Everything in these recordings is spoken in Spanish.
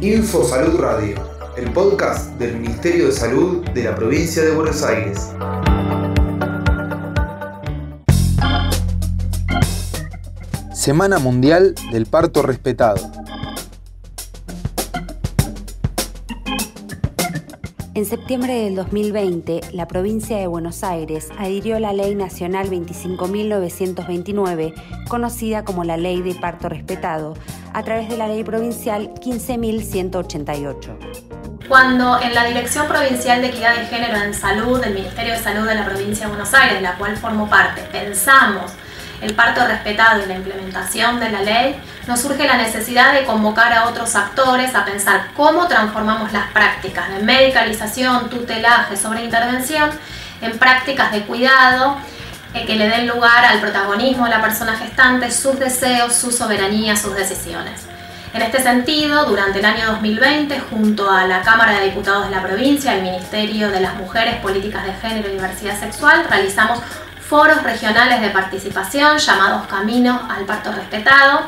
Info Salud Radio, el podcast del Ministerio de Salud de la provincia de Buenos Aires. Semana Mundial del Parto Respetado. En septiembre del 2020, la provincia de Buenos Aires adhirió la Ley Nacional 25.929, conocida como la Ley de Parto Respetado, a través de la Ley Provincial 15.188. Cuando en la Dirección Provincial de Equidad de Género en Salud del Ministerio de Salud de la provincia de Buenos Aires, de la cual formo parte, pensamos el parto respetado y la implementación de la ley, nos surge la necesidad de convocar a otros actores a pensar cómo transformamos las prácticas de medicalización, tutelaje, sobre intervención en prácticas de cuidado eh, que le den lugar al protagonismo de la persona gestante, sus deseos, su soberanía, sus decisiones. En este sentido, durante el año 2020, junto a la Cámara de Diputados de la provincia, el Ministerio de las Mujeres, Políticas de Género y Diversidad Sexual, realizamos foros regionales de participación llamados Camino al Parto Respetado,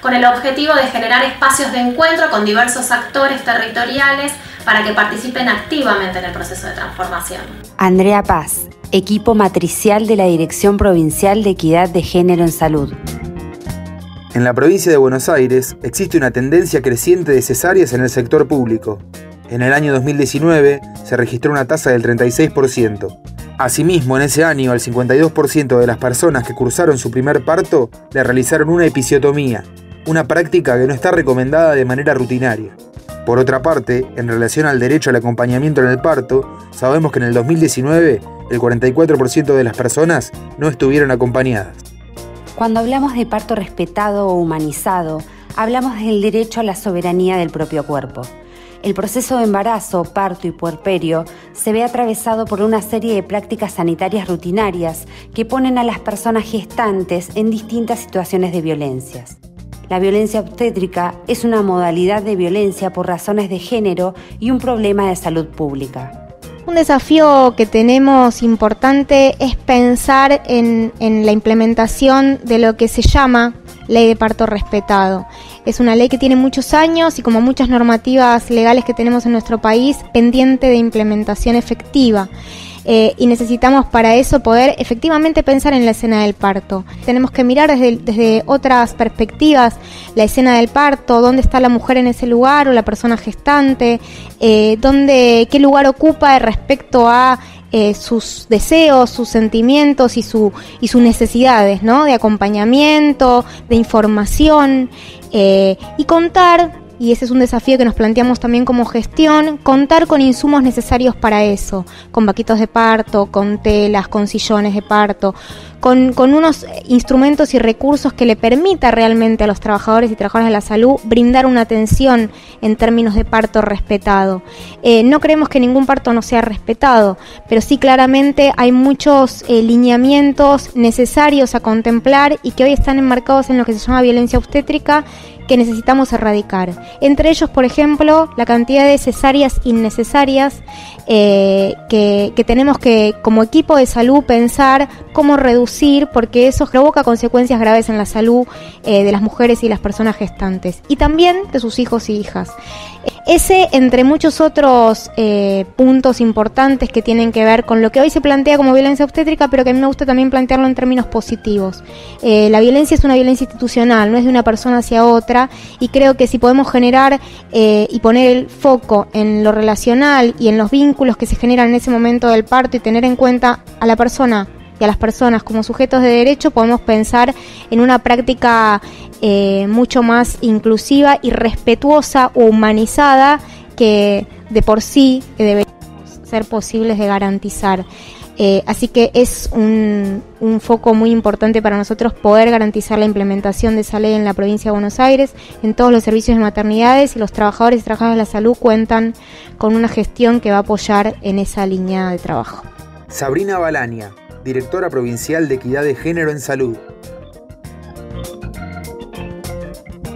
con el objetivo de generar espacios de encuentro con diversos actores territoriales para que participen activamente en el proceso de transformación. Andrea Paz, equipo matricial de la Dirección Provincial de Equidad de Género en Salud. En la provincia de Buenos Aires existe una tendencia creciente de cesáreas en el sector público. En el año 2019 se registró una tasa del 36%. Asimismo, en ese año, el 52% de las personas que cursaron su primer parto le realizaron una episiotomía, una práctica que no está recomendada de manera rutinaria. Por otra parte, en relación al derecho al acompañamiento en el parto, sabemos que en el 2019 el 44% de las personas no estuvieron acompañadas. Cuando hablamos de parto respetado o humanizado, hablamos del derecho a la soberanía del propio cuerpo. El proceso de embarazo, parto y puerperio se ve atravesado por una serie de prácticas sanitarias rutinarias que ponen a las personas gestantes en distintas situaciones de violencias. La violencia obstétrica es una modalidad de violencia por razones de género y un problema de salud pública. Un desafío que tenemos importante es pensar en, en la implementación de lo que se llama ley de parto respetado. Es una ley que tiene muchos años y como muchas normativas legales que tenemos en nuestro país, pendiente de implementación efectiva. Eh, y necesitamos para eso poder efectivamente pensar en la escena del parto. Tenemos que mirar desde, desde otras perspectivas la escena del parto, dónde está la mujer en ese lugar o la persona gestante, eh, dónde, qué lugar ocupa respecto a eh, sus deseos, sus sentimientos y, su, y sus necesidades, ¿no? De acompañamiento, de información eh, y contar y ese es un desafío que nos planteamos también como gestión, contar con insumos necesarios para eso, con vaquitos de parto, con telas, con sillones de parto, con, unos instrumentos y recursos que le permita realmente a los trabajadores y trabajadoras de la salud brindar una atención en términos de parto respetado. Eh, no creemos que ningún parto no sea respetado, pero sí claramente hay muchos eh, lineamientos necesarios a contemplar y que hoy están enmarcados en lo que se llama violencia obstétrica que necesitamos erradicar. Entre ellos, por ejemplo, la cantidad de cesáreas innecesarias eh, que, tenemos que, como equipo de salud, pensar cómo reducir, porque eso provoca consecuencias graves en la salud eh, de las mujeres y las personas gestantes, y también de sus hijos y hijas. Ese, entre muchos otros eh, puntos importantes que tienen que ver con lo que hoy se plantea como violencia obstétrica, pero que a mí me gusta también plantearlo en términos positivos. Eh, la violencia es una violencia institucional, no es de una persona hacia otra, y creo que si podemos generar y poner el foco en lo relacional y en los vínculos que se generan en ese momento del parto y tener en cuenta a la persona y a las personas como sujetos de derecho, podemos pensar en una práctica eh, mucho más inclusiva y respetuosa o humanizada que de por sí deberíamos ser posibles de garantizar. Eh, así que es un, un, foco muy importante para nosotros poder garantizar la implementación de esa ley en la provincia de Buenos Aires, en todos los servicios de maternidades y los trabajadores y trabajadoras de la salud cuentan con una gestión que va a apoyar en esa línea de trabajo. Sabrina Balania, directora provincial de Equidad de Género en Salud.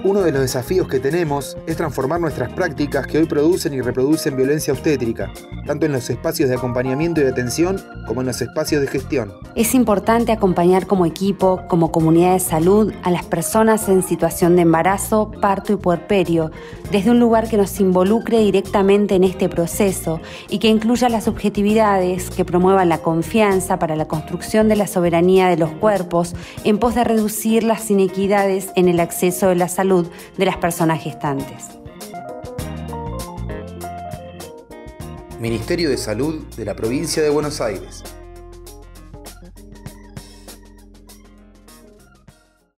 Uno de los desafíos que tenemos es transformar nuestras prácticas que hoy producen y reproducen violencia obstétrica, tanto en los espacios de acompañamiento y de atención como en los espacios de gestión. Es importante acompañar como equipo, como comunidad de salud, a las personas en situación de embarazo, parto y puerperio, desde un lugar que nos involucre directamente en este proceso y que incluya las subjetividades que promuevan la confianza para la construcción de la soberanía de los cuerpos en pos de reducir las inequidades en el acceso de la de las personas gestantes. Ministerio de Salud de la Provincia de Buenos Aires.